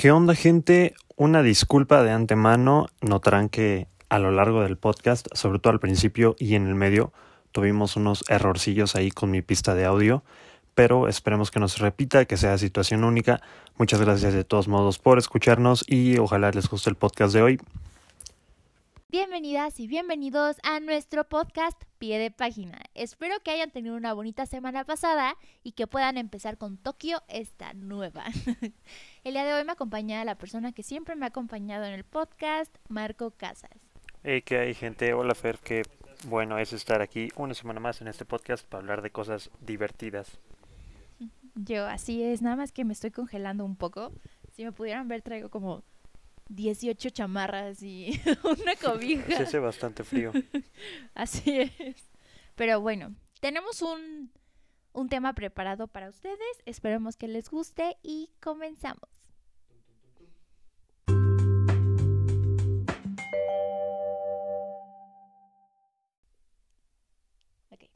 ¿Qué onda gente? Una disculpa de antemano. Notarán que a lo largo del podcast, sobre todo al principio y en el medio, tuvimos unos errorcillos ahí con mi pista de audio, pero esperemos que no se repita, que sea situación única. Muchas gracias de todos modos por escucharnos y ojalá les guste el podcast de hoy. Bienvenidas y bienvenidos a nuestro podcast Pie de Página. Espero que hayan tenido una bonita semana pasada y que puedan empezar con Tokio esta nueva. el día de hoy me acompaña la persona que siempre me ha acompañado en el podcast, Marco Casas. Hey, ¿qué hay gente? Hola Fer, qué bueno es estar aquí una semana más en este podcast para hablar de cosas divertidas. Yo, así es, nada más que me estoy congelando un poco. Si me pudieran ver, traigo como 18 chamarras y una cobija. Se hace bastante frío. Así es. Pero bueno, tenemos un, un tema preparado para ustedes. Esperemos que les guste y comenzamos. Okay.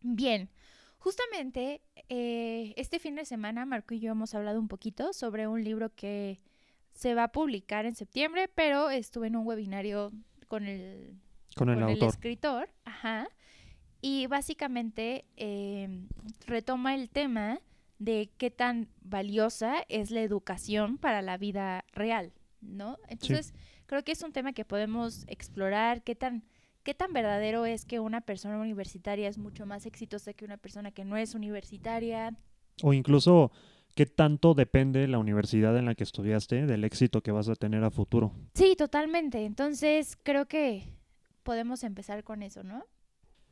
Bien, justamente eh, este fin de semana Marco y yo hemos hablado un poquito sobre un libro que se va a publicar en septiembre, pero estuve en un webinario con el, con el, escritor. Ajá. Y básicamente em, retoma el tema de qué tan valiosa es la educación para la vida real, ¿no? Entonces, creo que es un tema que podemos explorar, qué tan, qué tan verdadero es que una persona universitaria es mucho más exitosa que una persona que no es universitaria. O incluso qué tanto depende la universidad en la que estudiaste del éxito que vas a tener a futuro. Sí, totalmente. Entonces, creo que podemos empezar con eso, ¿no?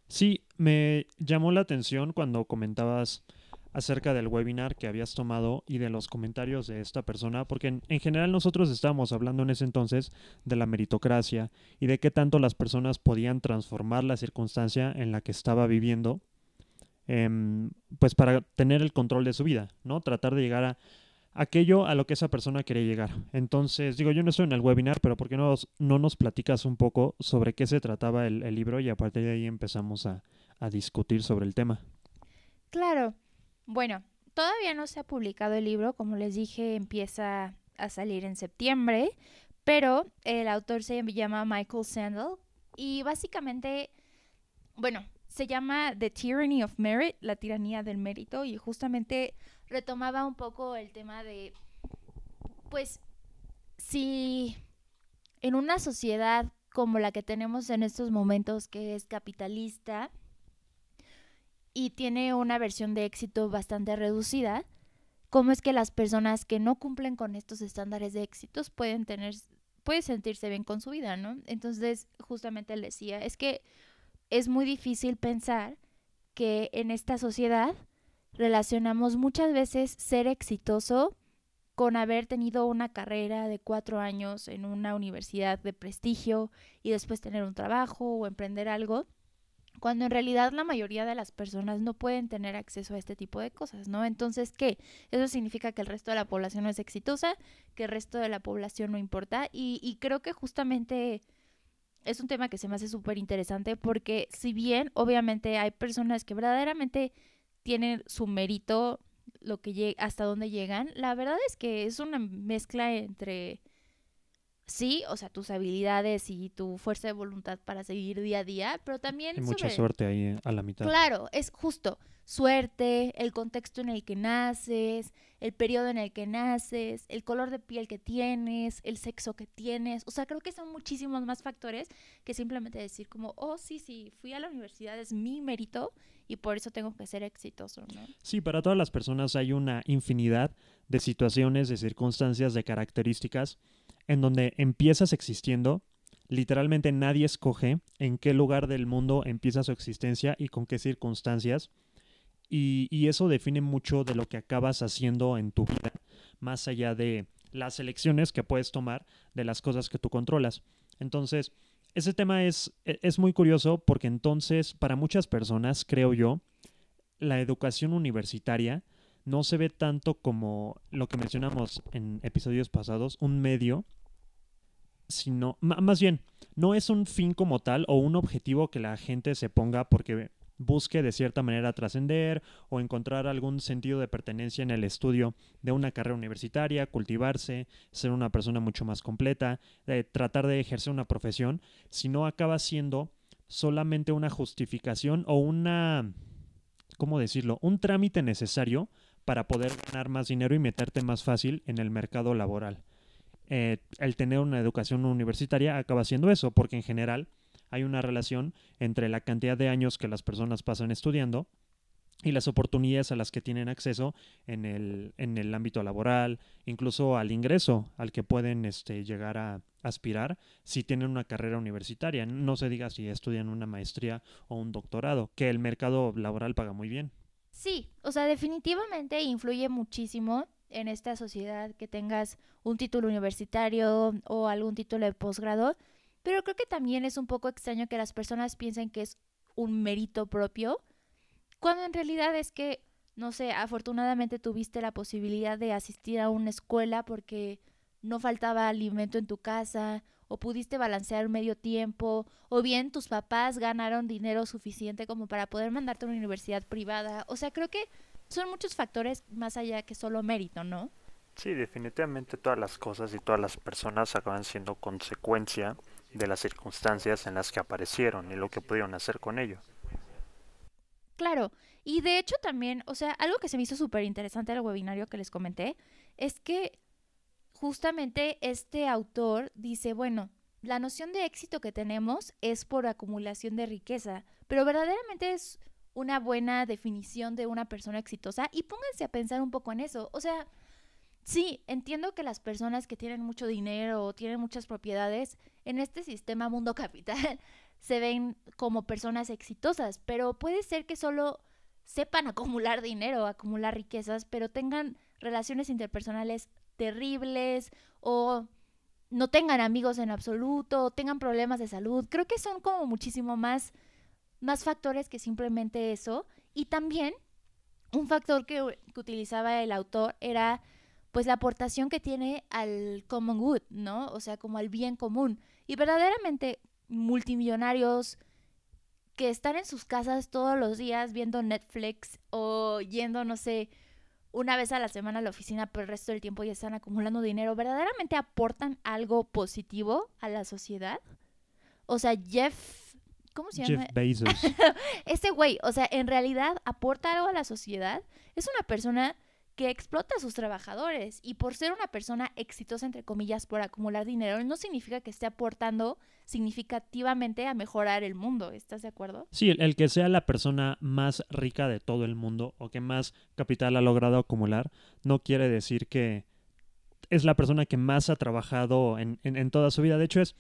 Sí, me llamó la atención cuando comentabas acerca del webinar que habías tomado y de los comentarios de esta persona, porque en, en, general nosotros estábamos hablando en ese entonces de la meritocracia y de qué tanto las personas podían transformar la circunstancia en la que estaba viviendo Em, pues para tener el control de su vida, ¿no? Tratar de llegar a aquello a lo que esa persona quiere llegar. Entonces, digo, yo no estoy en el webinar, pero ¿por qué no, no nos platicas un poco sobre qué se trataba el, libro y a partir de ahí empezamos a, a discutir sobre el tema? Claro. Bueno, todavía no se ha publicado el libro, como les dije, empieza a salir en septiembre, pero el autor se llama Michael Sandel y básicamente, bueno, se llama The Tyranny of Merit, la tiranía del mérito, y justamente retomaba un poco el tema de, pues, si en una sociedad como la que tenemos en estos momentos, que es capitalista y tiene una versión de éxito bastante reducida, ¿cómo es que las personas que no cumplen con estos estándares de éxitos pueden tener, pueden sentirse bien con su vida, ¿no? Entonces, justamente él decía, es que es muy difícil pensar que en esta sociedad relacionamos muchas veces ser exitoso con haber tenido una carrera de cuatro años en una universidad de prestigio y después tener un trabajo o emprender algo, cuando en realidad la mayoría de las personas no pueden tener acceso a este tipo de cosas, ¿no? Entonces, ¿qué? Eso significa que el resto de la población no es exitosa, que el resto de la población no importa y, y creo que justamente es un tema que se me hace súper interesante porque si bien obviamente hay personas que verdaderamente tienen su mérito, lo que hasta dónde llegan, la verdad es que es una mezcla entre sí, o sea, tus habilidades y tu fuerza de voluntad para seguir día a día, pero también... Hay mucha suerte ahí eh, a la mitad. Claro, es justo suerte, el contexto en el que naces, el periodo en el que naces, el color de piel que tienes, el sexo que tienes. O sea, creo que son muchísimos más factores que simplemente decir como, oh, sí, sí, fui a la universidad, es mi mérito y por eso tengo que ser exitoso, ¿no? Sí, para todas las personas hay una infinidad de situaciones, de circunstancias, de características en donde empiezas existiendo, literalmente nadie escoge en qué lugar del mundo empieza su existencia y con qué circunstancias. Y, eso define mucho de lo que acabas haciendo en tu vida, más allá de las elecciones que puedes tomar de las cosas que tú controlas. Entonces, ese tema es, e, es muy curioso porque entonces para muchas personas, creo yo, la educación universitaria no se ve tanto como lo que mencionamos en episodios pasados, un medio, sino, más bien, no es un fin como tal o un objetivo que la gente se ponga porque busque de cierta manera trascender o encontrar algún sentido de pertenencia en el estudio de una carrera universitaria, cultivarse, ser una persona mucho más completa, tratar de ejercer una profesión, sino acaba siendo solamente una justificación o una, ¿cómo decirlo?, un trámite necesario para poder ganar más dinero y meterte más fácil en el mercado laboral. Eh, el tener una educación universitaria acaba siendo eso, porque en general hay una relación entre la cantidad de años que las personas pasan estudiando y las oportunidades a las que tienen acceso en el, en el ámbito laboral, incluso al ingreso al que pueden este, llegar a aspirar si tienen una carrera universitaria. No se diga si estudian una maestría o un doctorado, que el mercado laboral paga muy bien. Sí, o sea, definitivamente influye muchísimo en esta sociedad que tengas un título universitario o algún título de posgrado, pero creo que también es un poco extraño que las personas piensen que es un mérito propio, cuando en realidad es que, no sé, afortunadamente tuviste la posibilidad de asistir a una escuela porque no faltaba alimento en tu casa, o pudiste balancear medio tiempo, o bien tus papás ganaron dinero suficiente como para poder mandarte a una universidad privada. O sea, creo que son muchos factores más allá que solo mérito, ¿no? Sí, definitivamente todas las cosas y todas las personas acaban siendo consecuencia de las circunstancias en las que aparecieron y lo que pudieron hacer con ello. Claro, y de hecho también, o sea, algo que se me hizo súper interesante del webinario que les comenté, es que justamente este autor dice, bueno, la noción de éxito que tenemos es por acumulación de riqueza, pero verdaderamente es una buena definición de una persona exitosa y pónganse a pensar un poco en eso, o sea, Sí, entiendo que las personas que tienen mucho dinero o tienen muchas propiedades en este sistema mundo capital se ven como personas exitosas, pero puede ser que solo sepan acumular dinero, acumular riquezas, pero tengan relaciones interpersonales terribles o no tengan amigos en absoluto, tengan problemas de salud. Creo que son como muchísimo más, más factores que simplemente eso. Y también un factor que, que utilizaba el autor era pues la aportación que tiene al common good, ¿no? O sea, como al bien común. Y verdaderamente multimillonarios que están en sus casas todos los días viendo Netflix o yendo, no sé, una vez a la semana a la oficina, pero el resto del tiempo ya están acumulando dinero, ¿verdaderamente aportan algo positivo a la sociedad? O sea, Jeff... ¿Cómo se llama? Jeff Bezos. Ese güey, o sea, en realidad aporta algo a la sociedad. Es una persona que explota a sus trabajadores y por ser una persona exitosa, entre comillas, por acumular dinero, no significa que esté aportando significativamente a mejorar el mundo. ¿Estás de acuerdo? Sí, el, que sea la persona más rica de todo el mundo o que más capital ha logrado acumular, no quiere decir que es la persona que más ha trabajado en, en toda su vida. De hecho, es,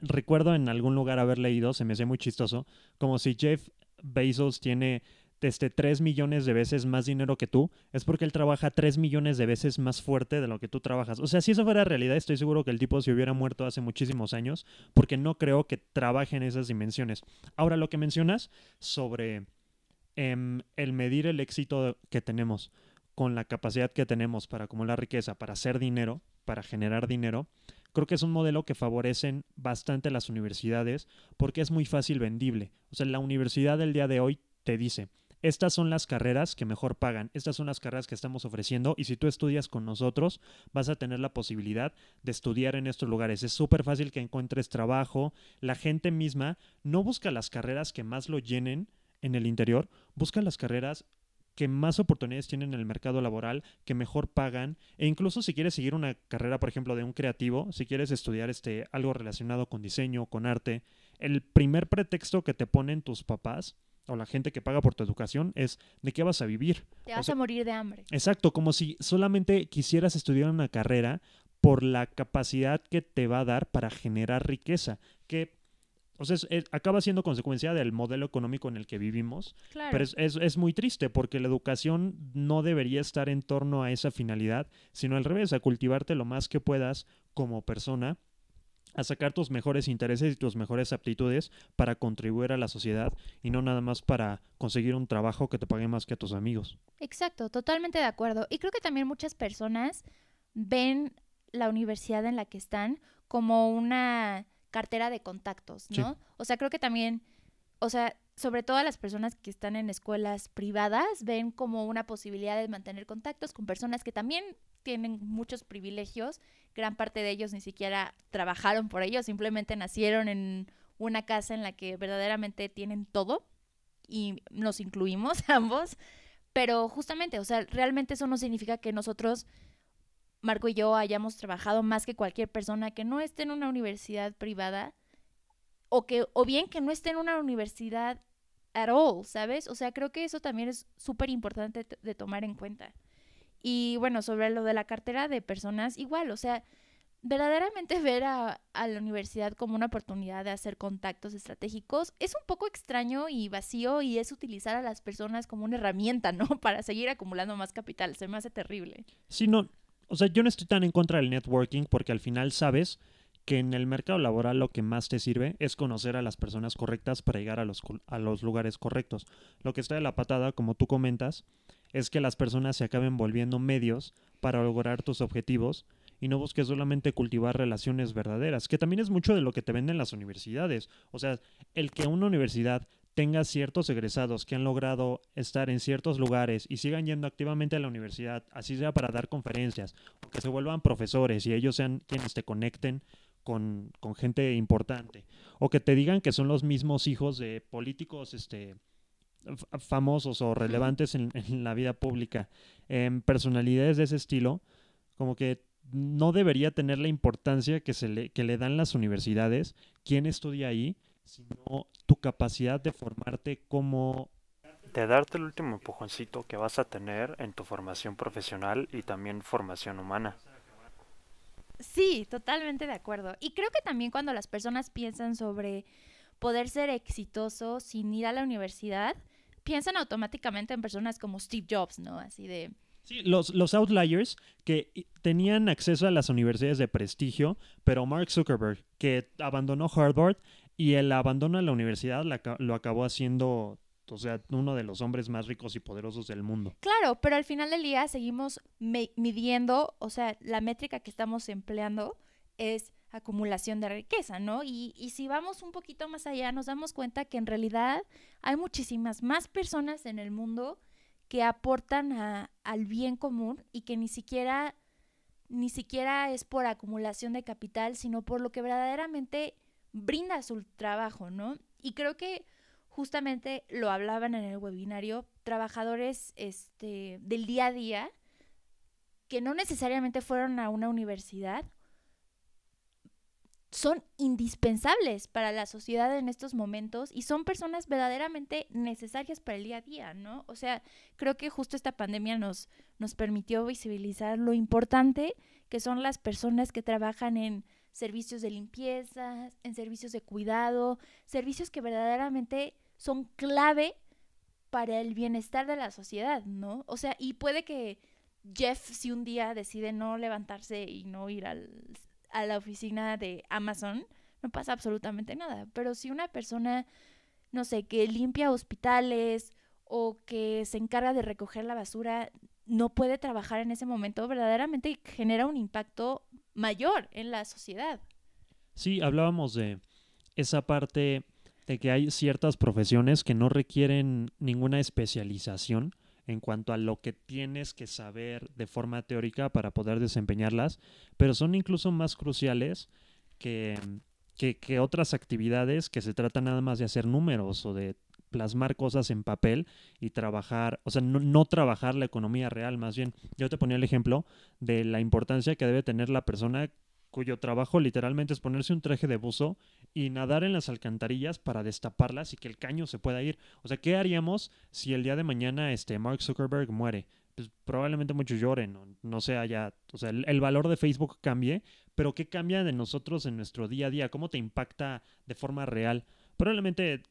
recuerdo en algún lugar haber leído, se me hace muy chistoso, como si Jeff Bezos tiene este, 3 millones de veces más dinero que tú, es porque él trabaja 3 millones de veces más fuerte de lo que tú trabajas. O sea, si eso fuera realidad, estoy seguro que el tipo se hubiera muerto hace muchísimos años, porque no creo que trabaje en esas dimensiones. Ahora, lo que mencionas sobre em, el medir el éxito que tenemos con la capacidad que tenemos para acumular riqueza, para hacer dinero, para generar dinero, creo que es un modelo que favorecen bastante las universidades porque es muy fácil vendible. O sea, la universidad del día de hoy te dice, estas son las carreras que mejor pagan, estas son las carreras que estamos ofreciendo y si tú estudias con nosotros vas a tener la posibilidad de estudiar en estos lugares. Es súper fácil que encuentres trabajo, la gente misma no busca las carreras que más lo llenen en el interior, busca las carreras que más oportunidades tienen en el mercado laboral, que mejor pagan, e incluso si quieres seguir una carrera, por ejemplo, de un creativo, si quieres estudiar este, algo relacionado con diseño, con arte, el primer pretexto que te ponen tus papás o la gente que paga por tu educación es de qué vas a vivir. Te vas a morir de hambre. Exacto, como si solamente quisieras estudiar una carrera por la capacidad que te va a dar para generar riqueza, que o sea, acaba siendo consecuencia del modelo económico en el que vivimos. Pero es, es, muy triste porque la educación no debería estar en torno a esa finalidad, sino al revés, a cultivarte lo más que puedas como persona a sacar tus mejores intereses y tus mejores aptitudes para contribuir a la sociedad y no nada más para conseguir un trabajo que te pague más que a tus amigos. Exacto, totalmente de acuerdo. Y creo que también muchas personas ven la universidad en la que están como una cartera de contactos, ¿no? O sea, creo que también, o sea, sobre todo las personas que están en escuelas privadas, ven como una posibilidad de mantener contactos con personas que también tienen muchos privilegios. Gran parte de ellos ni siquiera trabajaron por ello, simplemente nacieron en una casa en la que verdaderamente tienen todo y nos incluimos ambos. Pero justamente, o sea, realmente eso no significa que nosotros, Marco y yo, hayamos trabajado más que cualquier persona que no esté en una universidad privada o que o bien que no esté en una universidad at all, ¿sabes? O sea, creo que eso también es súper importante de tomar en cuenta. Y bueno, sobre lo de la cartera de personas, igual, o sea, verdaderamente ver a, la universidad como una oportunidad de hacer contactos estratégicos es un poco extraño y vacío y es utilizar a las personas como una herramienta, ¿no? Para seguir acumulando más capital. Se me hace terrible. Sí, no. O sea, yo no estoy tan en contra del networking porque al final sabes que en el mercado laboral lo que más te sirve es conocer a las personas correctas para llegar a los, a los lugares correctos. Lo que está de la patada, como tú comentas, es que las personas se acaben volviendo medios para lograr tus objetivos y no busques solamente cultivar relaciones verdaderas, que también es mucho de lo que te venden las universidades. O sea, el que una universidad tenga ciertos egresados que han logrado estar en ciertos lugares y sigan yendo activamente a la universidad, así sea para dar conferencias, o que se vuelvan profesores y ellos sean quienes te conecten con, con gente importante, o que te digan que son los mismos hijos de políticos, este, famosos o relevantes en, la vida pública, en personalidades de ese estilo, como que no debería tener la importancia que, se le, que le dan las universidades, quién estudia ahí, sino tu capacidad de formarte como... De darte el último empujoncito que vas a tener en tu formación profesional y también formación humana. Sí, totalmente de acuerdo. Y creo que también cuando las personas piensan sobre poder ser exitoso sin ir a la universidad, piensan automáticamente en personas como Steve Jobs, ¿no? Así de... Sí, los, los outliers que tenían acceso a las universidades de prestigio, pero Mark Zuckerberg, que abandonó Harvard y el abandono de la universidad lo acabó haciendo o sea, uno de los hombres más ricos y poderosos del mundo. Claro, pero al final del día seguimos midiendo, o sea, la métrica que estamos empleando es acumulación de riqueza, ¿no? Y, y, si vamos un poquito más allá, nos damos cuenta que en realidad hay muchísimas más personas en el mundo que aportan a, al bien común y que ni siquiera, ni siquiera es por acumulación de capital, sino por lo que verdaderamente brinda su trabajo, ¿no? Y creo que justamente lo hablaban en el webinario, trabajadores este, del día a día que no necesariamente fueron a una universidad son indispensables para la sociedad en estos momentos y son personas verdaderamente necesarias para el día a día, ¿no? O sea, creo que justo esta pandemia nos, nos permitió visibilizar lo importante que son las personas que trabajan en servicios de limpieza, en servicios de cuidado, servicios que verdaderamente son clave para el bienestar de la sociedad, ¿no? O sea, y puede que Jeff si un día decide no levantarse y no ir al a la oficina de Amazon, no pasa absolutamente nada. Pero si una persona, no sé, que limpia hospitales o que se encarga de recoger la basura, no puede trabajar en ese momento, verdaderamente genera un impacto mayor en la sociedad. Sí, hablábamos de esa parte de que hay ciertas profesiones que no requieren ninguna especialización en cuanto a lo que tienes que saber de forma teórica para poder desempeñarlas, pero son incluso más cruciales que, que, otras actividades que se trata nada más de hacer números o de plasmar cosas en papel y trabajar, o sea, no, no, trabajar la economía real, más bien. Yo te ponía el ejemplo de la importancia que debe tener la persona cuyo trabajo literalmente es ponerse un traje de buzo y nadar en las alcantarillas para destaparlas y que el caño se pueda ir. O sea, ¿qué haríamos si el día de mañana este Mark Zuckerberg muere? Pues probablemente muchos lloren, no, no sea ya, o sea, el, valor de Facebook cambie, pero ¿qué cambia de nosotros en nuestro día a día? ¿Cómo te impacta de forma real? Probablemente,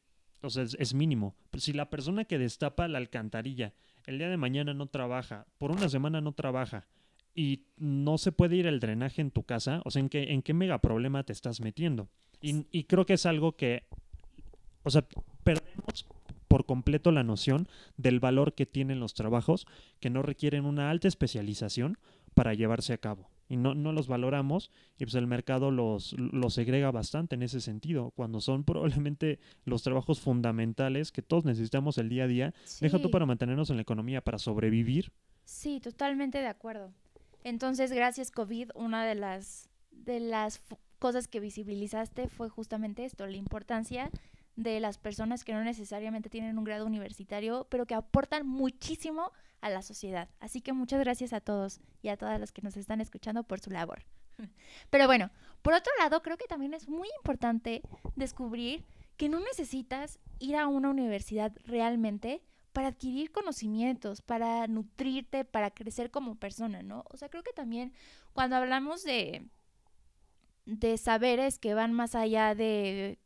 o sea, es, es mínimo. Pero si la persona que destapa la alcantarilla el día de mañana no trabaja, por una semana no trabaja, y no se puede ir el drenaje en tu casa, o sea, ¿en qué, en qué mega problema te estás metiendo? Y, y creo que es algo que, o sea, perdemos por completo la noción del valor que tienen los trabajos que no requieren una alta especialización para llevarse a cabo. y no, no los valoramos y pues el mercado los, los segrega bastante en ese sentido, cuando son probablemente los trabajos fundamentales que todos necesitamos el día a día. Deja tú para mantenernos en la economía, para sobrevivir. Sí, totalmente de acuerdo. Entonces, gracias COVID, una de las de las cosas que visibilizaste fue justamente esto, la importancia de las personas que no necesariamente tienen un grado universitario, pero que aportan muchísimo a la sociedad. Así que muchas gracias a todos y a todas las que nos están escuchando por su labor. Pero bueno, por otro lado, creo que también es muy importante descubrir que no necesitas ir a una universidad realmente para adquirir conocimientos, para nutrirte, para crecer como persona, ¿no? O sea, creo que también cuando hablamos de, de saberes que van más allá de,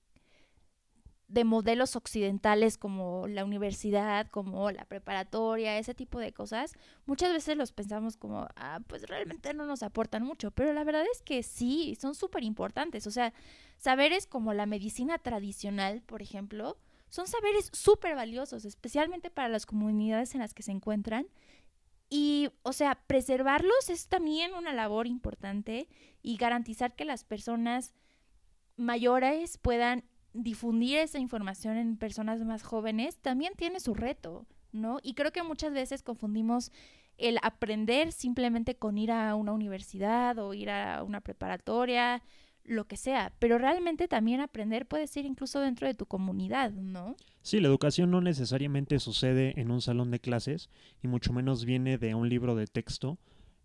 de modelos occidentales como la universidad, como la preparatoria, ese tipo de cosas, muchas veces los pensamos como, ah, pues realmente no nos aportan mucho, pero la verdad es que sí, son súper importantes. O sea, saberes como la medicina tradicional, por ejemplo, son saberes súper valiosos, especialmente para las comunidades en las que se encuentran. Y, o sea, preservarlos es también una labor importante y garantizar que las personas mayores puedan difundir esa información en personas más jóvenes también tiene su reto, ¿no? Y creo que muchas veces confundimos el aprender simplemente con ir a una universidad o ir a una preparatoria, lo que sea, pero realmente también aprender puede ser incluso dentro de tu comunidad, ¿no? Sí, la educación no necesariamente sucede en un salón de clases y mucho menos viene de un libro de texto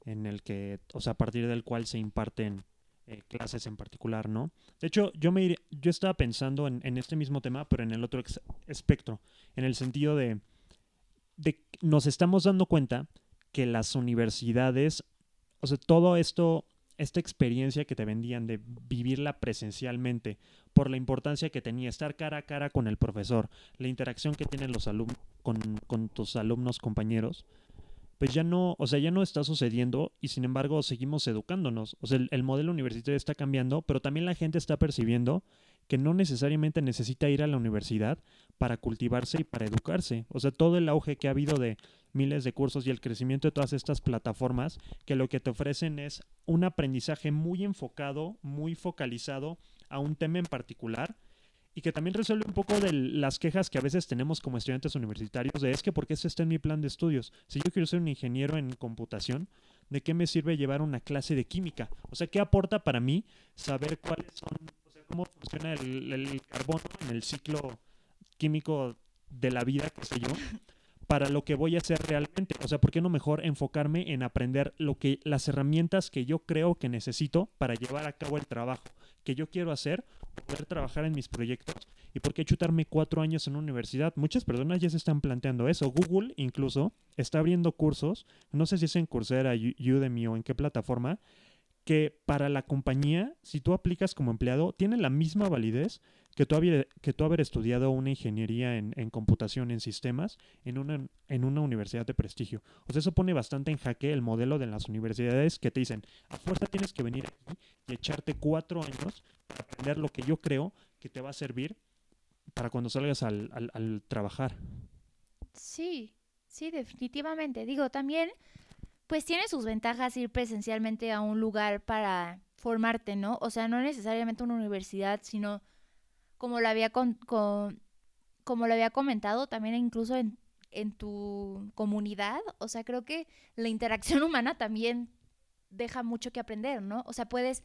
en el que, o sea, a partir del cual se imparten eh, clases en particular, ¿no? De hecho, yo me yo estaba pensando en, en este mismo tema, pero en el otro espectro, en el sentido de, de nos estamos dando cuenta que las universidades, o sea, todo esto, esta experiencia que te vendían de vivirla presencialmente, por la importancia que tenía estar cara a cara con el profesor, la interacción que tienen los alumnos con, con tus alumnos compañeros, pues ya no, o sea, ya no está sucediendo y sin embargo seguimos educándonos. O sea, el, el modelo universitario está cambiando, pero también la gente está percibiendo que no necesariamente necesita ir a la universidad para cultivarse y para educarse. O sea, todo el auge que ha habido de miles de cursos y el crecimiento de todas estas plataformas que lo que te ofrecen es un aprendizaje muy enfocado, muy focalizado a un tema en particular y que también resuelve un poco de las quejas que a veces tenemos como estudiantes universitarios de es que porque esto está en mi plan de estudios. Si yo quiero ser un ingeniero en computación, ¿de qué me sirve llevar una clase de química? O sea, ¿qué aporta para mí saber cuáles son, o sea, cómo funciona el, el carbono en el ciclo químico de la vida, qué sé yo? Para lo que voy a hacer realmente. O sea, ¿por qué no mejor enfocarme en aprender lo que las herramientas que yo creo que necesito para llevar a cabo el trabajo que yo quiero hacer, poder trabajar en mis proyectos y por qué chutarme cuatro años en una universidad? Muchas personas ya se están planteando eso. Google incluso está abriendo cursos, no sé si es en Coursera, Udemy o en qué plataforma, que para la compañía, si tú aplicas como empleado, tiene la misma validez que tú, haber, que tú haber estudiado una ingeniería en, en computación, en sistemas, en una, en una universidad de prestigio. O sea, eso pone bastante en jaque el modelo de las universidades que te dicen, a fuerza tienes que venir aquí y echarte cuatro años para aprender lo que yo creo que te va a servir para cuando salgas al, al, al trabajar. Sí, sí, definitivamente. Digo, también, pues tiene sus ventajas ir presencialmente a un lugar para formarte, ¿no? O sea, no necesariamente una universidad, sino como lo había con, como lo había comentado, también incluso en, en tu comunidad. O sea, creo que la interacción humana también deja mucho que aprender, ¿no? O sea, puedes,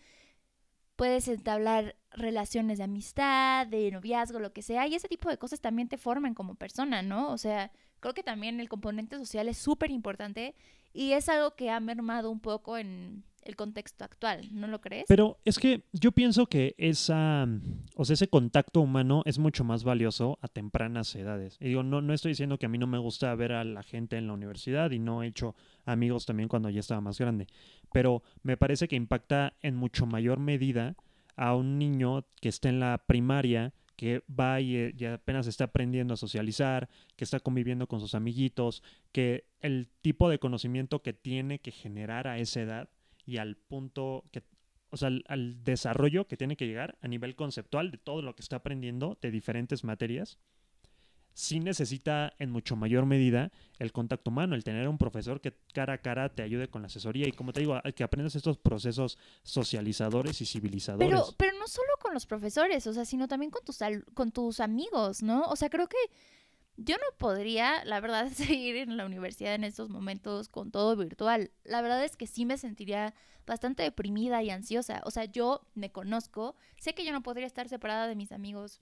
puedes entablar relaciones de amistad, de noviazgo, lo que sea, y ese tipo de cosas también te forman como persona, ¿no? O sea, creo que también el componente social es súper importante y es algo que ha mermado un poco en el contexto actual, ¿no lo crees? Pero es que yo pienso que esa, o sea, ese contacto humano es mucho más valioso a tempranas edades. Y digo, no, no estoy diciendo que a mí no me gusta ver a la gente en la universidad y no he hecho amigos también cuando ya estaba más grande. Pero me parece que impacta en mucho mayor medida a un niño que está en la primaria, que va y, eh, y apenas está aprendiendo a socializar, que está conviviendo con sus amiguitos, que el tipo de conocimiento que tiene que generar a esa edad y al punto que, o sea, al desarrollo que tiene que llegar a nivel conceptual de todo lo que está aprendiendo de diferentes materias, sí necesita en mucho mayor medida el contacto humano, el tener un profesor que cara a cara te ayude con la asesoría y como te digo, que aprendas estos procesos socializadores y civilizadores. Pero, pero no solo con los profesores, o sea, sino también con tus, con tus amigos, ¿no? O sea, creo que yo no podría, la verdad, seguir en la universidad en estos momentos con todo virtual. La verdad es que sí me sentiría bastante deprimida y ansiosa. O sea, yo me conozco, sé que yo no podría estar separada de mis amigos,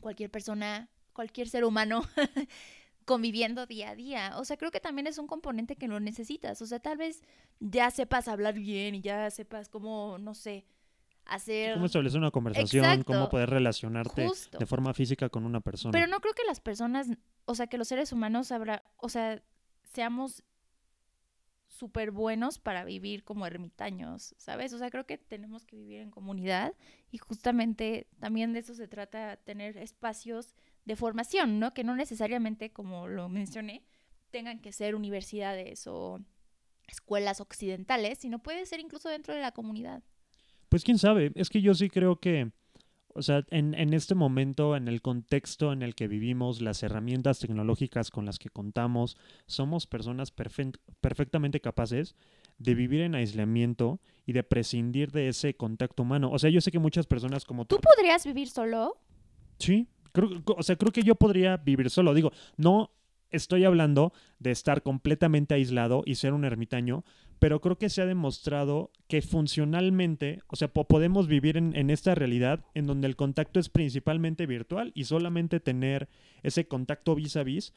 cualquier persona cualquier ser humano conviviendo día a día. O sea, creo que también es un componente que lo necesitas. O sea, tal vez ya sepas hablar bien y ya sepas cómo, no sé, hacer... Cómo establecer una conversación, cómo poder relacionarte de forma física con una persona. Pero no creo que las personas, o sea, que los seres humanos habrá, o sea, seamos súper buenos para vivir como ermitaños, ¿sabes? O sea, creo que tenemos que vivir en comunidad y justamente también de eso se trata, tener espacios de formación, ¿no? Que no necesariamente, como lo mencioné, tengan que ser universidades o escuelas occidentales, sino puede ser incluso dentro de la comunidad. Pues quién sabe, es que yo sí creo que, o sea, en, en este momento, en el contexto en el que vivimos, las herramientas tecnológicas con las que contamos, somos personas perfectamente capaces de vivir en aislamiento y de prescindir de ese contacto humano. O sea, yo sé que muchas personas como tú... ¿Tú podrías vivir solo? Sí, o sea, creo que yo podría vivir solo. Digo, no estoy hablando de estar completamente aislado y ser un ermitaño, pero creo que se ha demostrado que funcionalmente, o sea, podemos vivir en, en, esta realidad en donde el contacto es principalmente virtual y solamente tener ese contacto vis a vis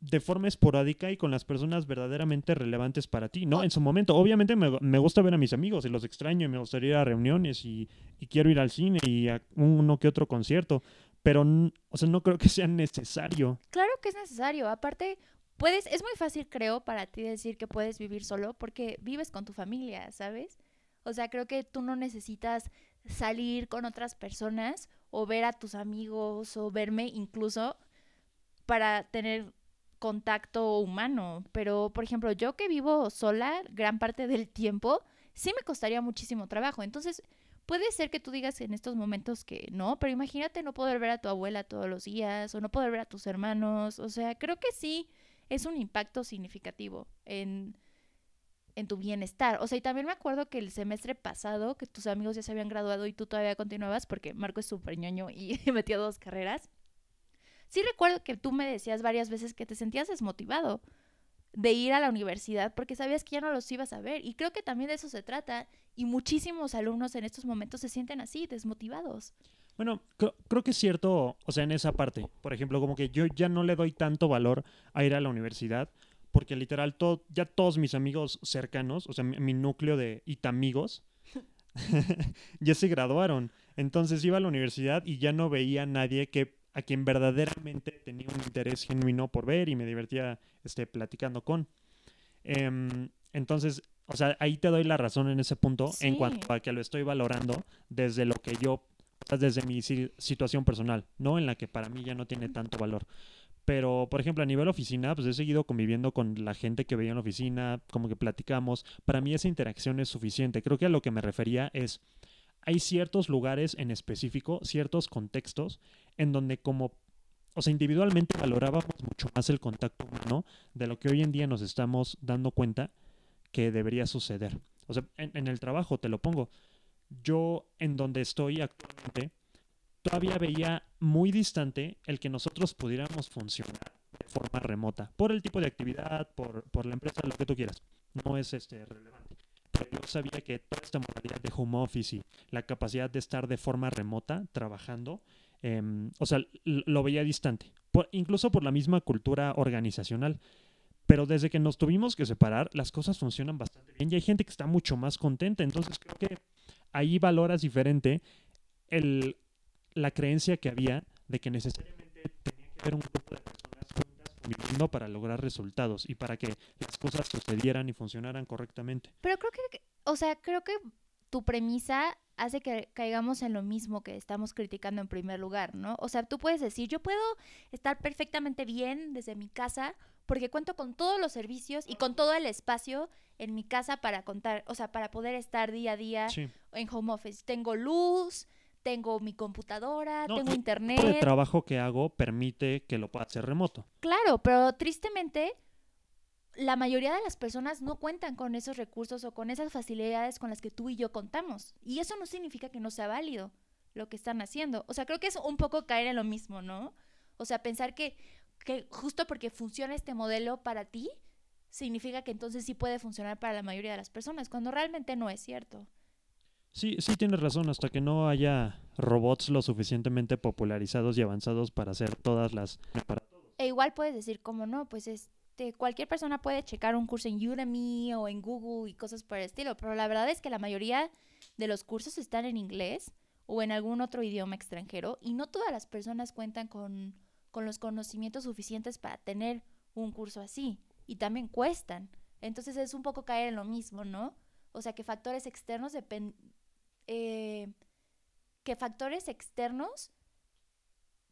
de forma esporádica y con las personas verdaderamente relevantes para ti, ¿no? En su momento, obviamente me, me gusta ver a mis amigos y los extraño y me gustaría ir a reuniones y, y quiero ir al cine y a uno que otro concierto, pero, o sea, no creo que sea necesario. Claro que es necesario. Aparte, puedes, es muy fácil, creo, para ti decir que puedes vivir solo porque vives con tu familia, ¿sabes? O sea, creo que tú no necesitas salir con otras personas o ver a tus amigos o verme incluso para tener contacto humano. Pero, por ejemplo, yo que vivo sola gran parte del tiempo, sí me costaría muchísimo trabajo. Entonces, puede ser que tú digas en estos momentos que no, pero imagínate no poder ver a tu abuela todos los días o no poder ver a tus hermanos. O sea, creo que sí es un impacto significativo en, en tu bienestar. O sea, y también me acuerdo que el semestre pasado, que tus amigos ya se habían graduado y tú todavía continuabas, porque Marco es súper ñoño y metió dos carreras. Sí recuerdo que tú me decías varias veces que te sentías desmotivado de ir a la universidad porque sabías que ya no los ibas a ver. Y creo que también de eso se trata. Y muchísimos alumnos en estos momentos se sienten así, desmotivados. Bueno, creo, que es cierto, o sea, en esa parte. Por ejemplo, como que yo ya no le doy tanto valor a ir a la universidad porque literal todo, ya todos mis amigos cercanos, o sea, mi, núcleo de itamigos, ya se graduaron. Entonces iba a la universidad y ya no veía a nadie que a quien verdaderamente tenía un interés genuino por ver y me divertía este, platicando con. Em, entonces, o sea, ahí te doy la razón en ese punto en cuanto a que lo estoy valorando desde lo que yo, desde mi situación personal, ¿no? En la que para mí ya no tiene tanto valor. Pero, por ejemplo, a nivel oficina, pues he seguido conviviendo con la gente que veía en la oficina, como que platicamos. Para mí esa interacción es suficiente. Creo que a lo que me refería es, hay ciertos lugares en específico, ciertos contextos en donde como, o sea, individualmente valorábamos mucho más el contacto humano de lo que hoy en día nos estamos dando cuenta que debería suceder. O sea, en, el trabajo, te lo pongo, yo en donde estoy actualmente, todavía veía muy distante el que nosotros pudiéramos funcionar de forma remota, por el tipo de actividad, por, por la empresa, lo que tú quieras. No es este relevante. Yo sabía que toda esta modalidad de home office y la capacidad de estar de forma remota trabajando Em, o sea, lo veía distante, incluso por la misma cultura organizacional. Pero desde que nos tuvimos que separar, las cosas funcionan bastante bien y hay gente que está mucho más contenta. Entonces creo que ahí valoras diferente el, la creencia que había de que necesariamente tenía que haber un grupo de personas conviviendo para lograr resultados y para que las cosas sucedieran y funcionaran correctamente. Pero creo que, o sea, creo que tu premisa hace que caigamos en lo mismo que estamos criticando en primer lugar, ¿no? O sea, tú puedes decir, yo puedo estar perfectamente bien desde mi casa porque cuento con todos los servicios y con todo el espacio en mi casa para contar, o sea, para poder estar día a día en home office. Tengo luz, tengo mi computadora, No, tengo internet. El tipo de trabajo que hago permite que lo pueda hacer remoto. Claro, pero tristemente la mayoría de las personas no cuentan con esos recursos o con esas facilidades con las que tú y yo contamos. Y eso no significa que no sea válido lo que están haciendo. O sea, creo que es un poco caer en lo mismo, ¿no? O sea, pensar que, que justo porque funciona este modelo para ti, significa que entonces sí puede funcionar para la mayoría de las personas, cuando realmente no es cierto. Sí, sí tienes razón, hasta que no haya robots lo suficientemente popularizados y avanzados para hacer todas las... E igual puedes decir, como no, pues este, cualquier persona puede checar un curso en Udemy o en Google y cosas por el estilo, pero la verdad es que la mayoría de los cursos están en inglés o en algún otro idioma extranjero y no todas las personas cuentan con, con los conocimientos suficientes para tener un curso así y también cuestan. Entonces es un poco caer en lo mismo, ¿no? O sea, que factores externos dependen... que factores externos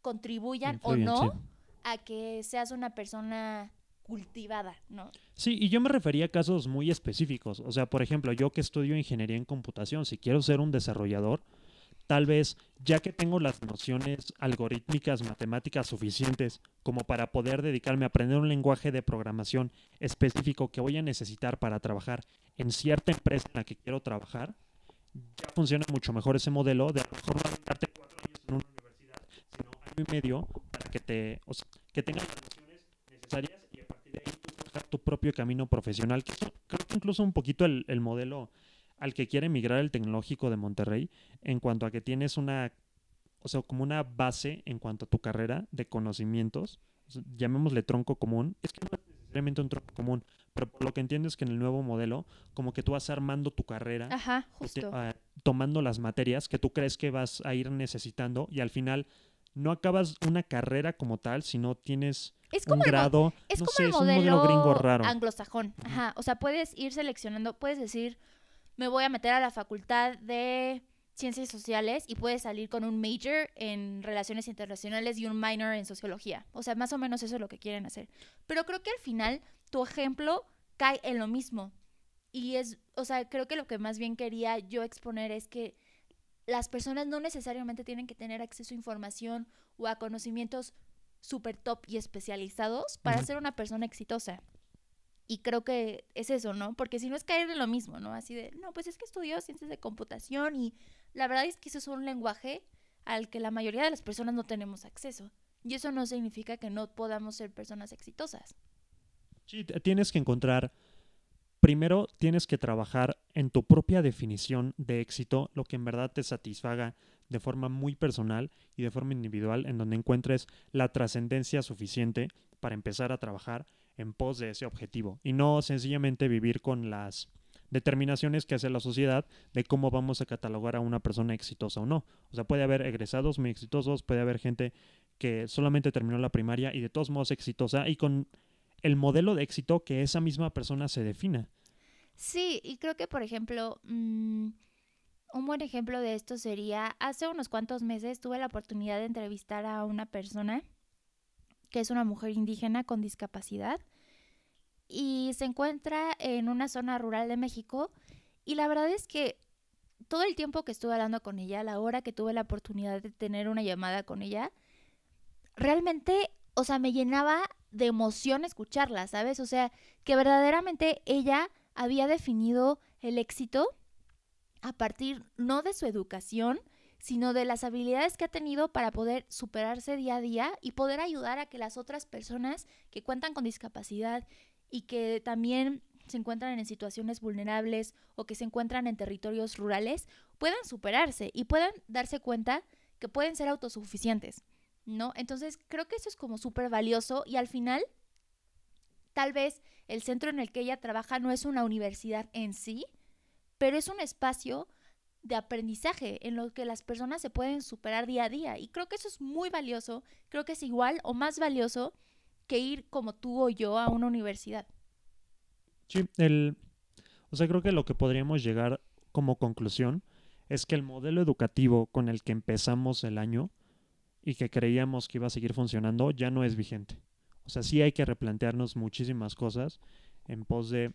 contribuyan influyen, o no sí. a que seas una persona cultivada, ¿no? Sí, y yo me refería a casos muy específicos. O sea, por ejemplo, yo que estudio ingeniería en computación, si quiero ser un desarrollador, tal vez ya que tengo las nociones algorítmicas, matemáticas suficientes como para poder dedicarme a aprender un lenguaje de programación específico que voy a necesitar para trabajar en cierta empresa en la que quiero trabajar, ya funciona mucho mejor ese modelo de a lo mejor no aventarte cuatro años en una universidad, sino año y medio para que te, o sea, que tengas las nociones necesarias y a partir de ahí forjar tu propio camino profesional, que eso creo que incluso un poquito el, el modelo al que quiere migrar el tecnológico de Monterrey en cuanto a que tienes una, o sea, como una base en cuanto a tu carrera de conocimientos, llamémosle tronco común, es que no es necesariamente un tronco común, pero por lo que entiendo es que en el nuevo modelo, como que tú vas armando tu carrera Ajá, te- justo. ah, tomando las materias que tú crees que vas a ir necesitando y al final no acabas una carrera como tal, sino tienes es un como el mo- grado, Es no como sé, el es un modelo, gringo raro. anglosajón. Ajá. O sea, puedes ir seleccionando, puedes decir, me voy a meter a la facultad de ciencias sociales y puedes salir con un major en relaciones internacionales y un minor en sociología. O sea, más o menos eso es lo que quieren hacer. Pero creo que al final tu ejemplo cae en lo mismo. Y es, o sea, creo que lo que más bien quería yo exponer es que las personas no necesariamente tienen que tener acceso a información o a conocimientos súper top y especializados para ser una persona exitosa. Y creo que es eso, ¿no? Porque si no es caer en lo mismo, ¿no? Así de, no, pues es que estudió ciencias de computación y la verdad es que eso es un lenguaje al que la mayoría de las personas no tenemos acceso. Y eso no significa que no podamos ser personas exitosas. Sí, tienes que encontrar, primero tienes que trabajar en tu propia definición de éxito, lo que en verdad te satisfaga de forma muy personal y de forma individual, en donde encuentres la trascendencia suficiente para empezar a trabajar en pos de ese objetivo y no sencillamente vivir con las determinaciones que hace la sociedad de cómo vamos a catalogar a una persona exitosa o no. O sea, puede haber egresados muy exitosos, puede haber gente que solamente terminó la primaria y de todos modos exitosa y con el modelo de éxito que esa misma persona se defina. Sí, y creo que, por ejemplo, mm, un buen ejemplo de esto sería, hace unos cuantos meses tuve la oportunidad de entrevistar a una persona que es una mujer indígena con discapacidad y se encuentra en una zona rural de México y la verdad es que todo el tiempo que estuve hablando con ella, la hora que tuve la oportunidad de tener una llamada con ella, realmente, o sea, me llenaba de emoción escucharla, ¿sabes? O sea, que verdaderamente ella había definido el éxito a partir no de su educación, sino de las habilidades que ha tenido para poder superarse día a día y poder ayudar a que las otras personas que cuentan con discapacidad y que también se encuentran en situaciones vulnerables o que se encuentran en territorios rurales puedan superarse y puedan darse cuenta que pueden ser autosuficientes, ¿no? Entonces creo que eso es como súper valioso y al final tal vez el centro en el que ella trabaja no es una universidad en sí, pero es un espacio de aprendizaje en lo que las personas se pueden superar día a día. Y creo que eso es muy valioso, creo que es igual o más valioso que ir como tú o yo a una universidad. Sí, el, o sea, creo que lo que podríamos llegar como conclusión es que el modelo educativo con el que empezamos el año y que creíamos que iba a seguir funcionando ya no es vigente. O sea, sí hay que replantearnos muchísimas cosas en pos de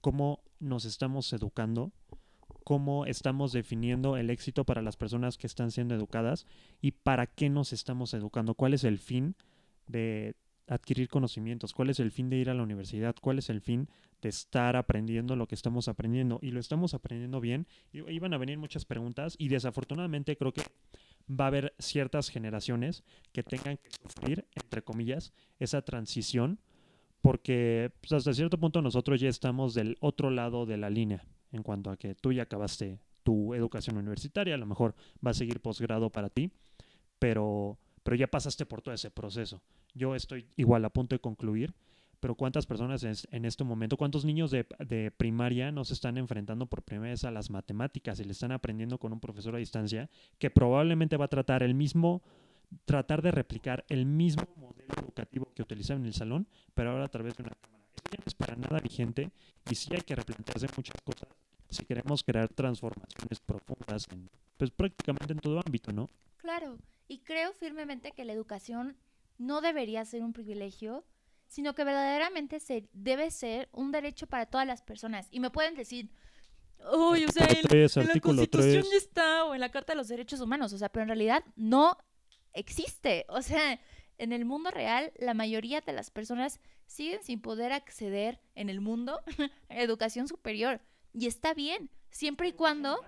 cómo nos estamos educando, cómo estamos definiendo el éxito para las personas que están siendo educadas y para qué nos estamos educando, cuál es el fin de adquirir conocimientos, cuál es el fin de ir a la universidad, cuál es el fin de estar aprendiendo lo que estamos aprendiendo y lo estamos aprendiendo bien. Iban a venir muchas preguntas y desafortunadamente creo que va a haber ciertas generaciones que tengan que sufrir, entre comillas, esa transición porque pues, hasta cierto punto nosotros ya estamos del otro lado de la línea en cuanto a que tú ya acabaste tu educación universitaria, a lo mejor va a seguir posgrado para ti, pero, pero ya pasaste por todo ese proceso. Yo estoy igual a punto de concluir, pero ¿cuántas personas en, este momento, cuántos niños de, de, primaria no se están enfrentando por primera vez a las matemáticas y le están aprendiendo con un profesor a distancia que probablemente va a tratar el mismo, tratar de replicar el mismo modelo educativo que utilizaba en el salón, pero ahora a través de una cámara? Esto ya no es para nada vigente y sí hay que replantearse muchas cosas si queremos crear transformaciones profundas pues prácticamente en todo ámbito, ¿no? Claro, y creo firmemente que la educación no debería ser un privilegio, sino que verdaderamente se, debe ser un derecho para todas las personas. Y me pueden decir, uy, o sea, en, la Constitución ya está, o en la Carta de los Derechos Humanos, o sea, pero en realidad no existe. O sea, en el mundo real, la mayoría de las personas siguen sin poder acceder en el mundo a educación superior. Y está bien, siempre y cuando,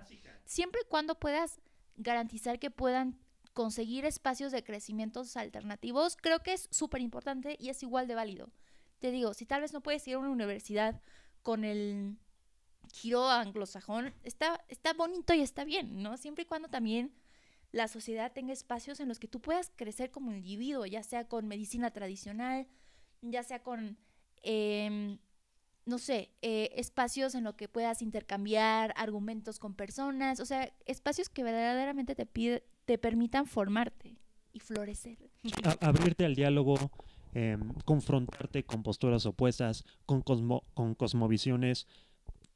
siempre y cuando puedas garantizar que puedan conseguir espacios de crecimientos alternativos, creo que es súper importante y es igual de válido. Te digo, si tal vez no puedes ir a una universidad con el giro anglosajón, está, está bonito y está bien, ¿no? Siempre y cuando también la sociedad tenga espacios en los que tú puedas crecer como individuo, ya sea con medicina tradicional, ya sea con, em, no sé, eh, espacios en los que puedas intercambiar argumentos con personas, o sea, espacios que verdaderamente te, pide, te permitan formarte y florecer. abrirte al diálogo, em, confrontarte con posturas opuestas, con, cosmo, con cosmovisiones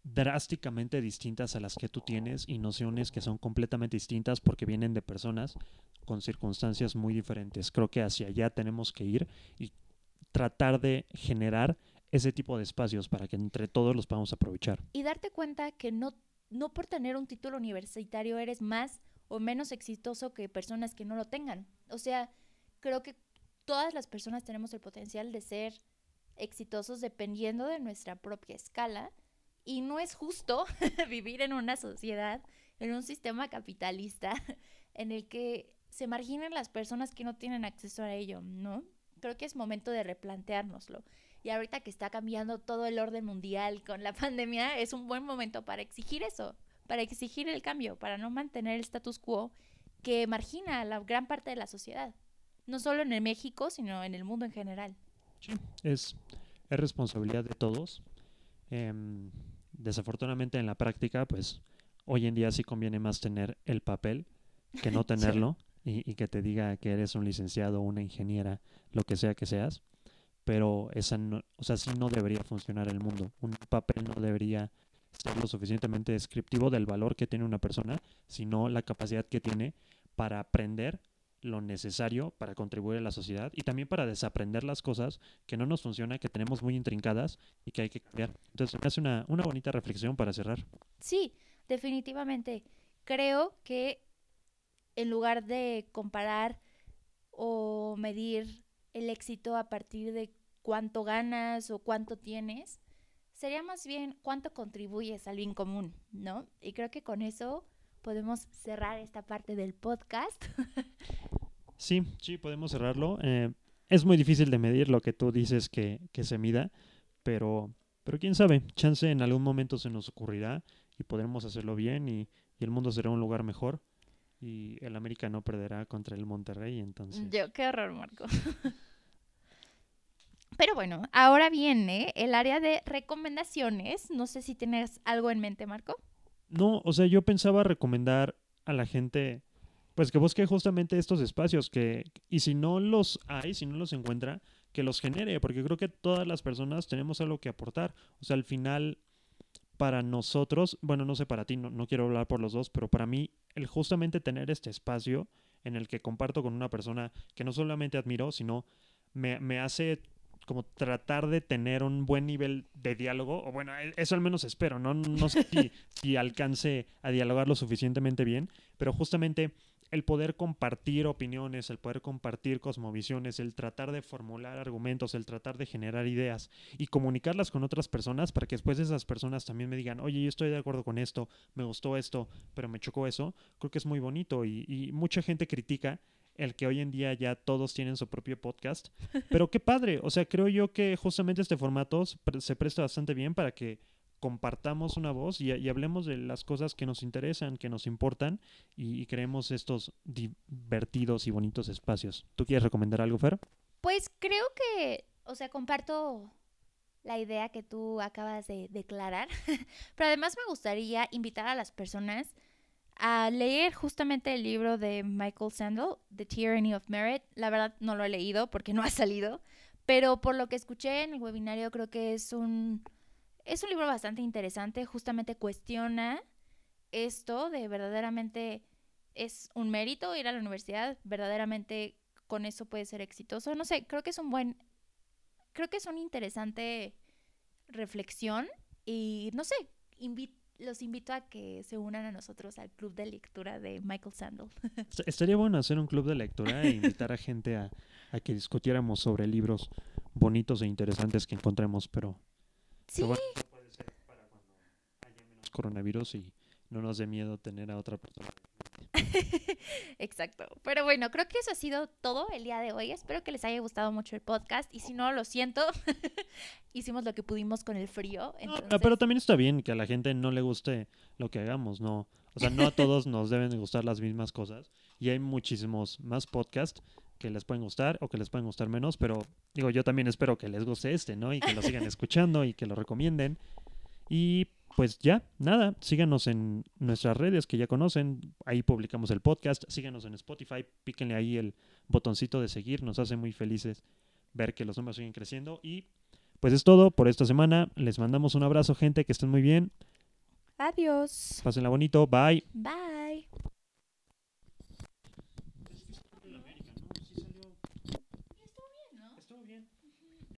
drásticamente distintas a las que tú tienes y nociones que son completamente distintas porque vienen de personas con circunstancias muy diferentes. Creo que hacia allá tenemos que ir y tratar de generar ese tipo de espacios para que entre todos los podamos aprovechar. Y darte cuenta que no, no por tener un título universitario eres más o menos exitoso que personas que no lo tengan. O sea, creo que todas las personas tenemos el potencial de ser exitosos dependiendo de nuestra propia escala y no es justo vivir en una sociedad, en un sistema capitalista en el que se marginen las personas que no tienen acceso a ello, ¿no? Creo que es momento de replanteárnoslo. Y ahorita que está cambiando todo el orden mundial con la pandemia, es un buen momento para exigir eso, para exigir el cambio, para no mantener el status quo que margina a la gran parte de la sociedad. No solo en el México, sino en el mundo en general. Sí, es, es responsabilidad de todos. Em, desafortunadamente en la práctica, pues hoy en día sí conviene más tener el papel que no tenerlo y, y, que te diga que eres un licenciado, una ingeniera, lo que sea que seas. Pero esa no, o sea, sí no debería funcionar el mundo. Un papel no debería ser lo suficientemente descriptivo del valor que tiene una persona, sino la capacidad que tiene para aprender lo necesario para contribuir a la sociedad y también para desaprender las cosas que no nos funcionan, que tenemos muy intrincadas y que hay que cambiar. Entonces me hace una, una bonita reflexión para cerrar. Sí, definitivamente. Creo que en lugar de comparar o medir el éxito a partir de cuánto ganas o cuánto tienes, sería más bien cuánto contribuyes al bien común, ¿no? Y creo que con eso podemos cerrar esta parte del podcast. sí, sí, podemos cerrarlo. Eh, es muy difícil de medir lo que tú dices que, que se mida, pero, pero quién sabe, chance en algún momento se nos ocurrirá y podremos hacerlo bien y, y el mundo será un lugar mejor y el América no perderá contra el Monterrey, entonces. Yo, qué horror, Marco. Pero bueno, ahora viene el área de recomendaciones. No sé si tienes algo en mente, Marco. No, o sea, yo pensaba recomendar a la gente, pues que busque justamente estos espacios, que, y si no los hay, si no los encuentra, que los genere, porque creo que todas las personas tenemos algo que aportar. O sea, al final, para nosotros, bueno, no sé para ti, no, no quiero hablar por los dos, pero para mí, el justamente tener este espacio en el que comparto con una persona que no solamente admiro, sino me, me hace como tratar de tener un buen nivel de diálogo, o bueno, e, eso al menos espero, ¿no? No sé si, si alcance a dialogar lo suficientemente bien, pero justamente el poder compartir opiniones, el poder compartir cosmovisiones, el tratar de formular argumentos, el tratar de generar ideas y comunicarlas con otras personas para que después esas personas también me digan, oye, yo estoy de acuerdo con esto, me gustó esto, pero me chocó eso, creo que es muy bonito y, y mucha gente critica el que hoy en día ya todos tienen su propio podcast. Pero qué padre, o sea, creo yo que justamente este formato se presta bastante bien para que compartamos una voz y, hablemos de las cosas que nos interesan, que nos importan y, creemos estos divertidos y bonitos espacios. ¿Tú quieres recomendar algo, Fer? Pues creo que, o sea, comparto la idea que tú acabas de declarar, pero además me gustaría invitar a las personas a leer justamente el libro de Michael Sandel, The Tyranny of Merit. La verdad no lo he leído porque no ha salido, pero por lo que escuché en el webinario creo que es un, es un libro bastante interesante. Justamente cuestiona esto de verdaderamente es un mérito ir a la universidad, verdaderamente con eso puede ser exitoso. No sé, creo que es un buen, creo que es una interesante reflexión y no sé, invito los invito a que se unan a nosotros al club de lectura de Michael Sandel. Estaría bueno hacer un club de lectura e invitar a gente a, que discutiéramos sobre libros bonitos e interesantes que encontremos, pero, sí. puede ser para cuando haya menos coronavirus y no nos dé miedo tener a otra persona Exacto. Pero bueno, creo que eso ha sido todo el día de hoy. Espero que les haya gustado mucho el podcast. Y si no, lo siento. Hicimos lo que pudimos con el frío. pero también está bien que a la gente no le guste lo que hagamos, ¿no? O sea, no a todos nos deben gustar las mismas cosas. Y hay muchísimos más podcasts que les pueden gustar o que les pueden gustar menos. Pero digo, yo también espero que les guste este, ¿no? Y que lo sigan escuchando y que lo recomienden. Y pues ya, nada, síganos en nuestras redes que ya conocen, ahí publicamos el podcast, síganos en Spotify, píquenle ahí el botoncito de seguir, nos hace muy felices ver que los números siguen creciendo y pues es todo por esta semana, les mandamos un abrazo gente, que estén muy bien. Adiós. Pásenla bonito, bye. Bye.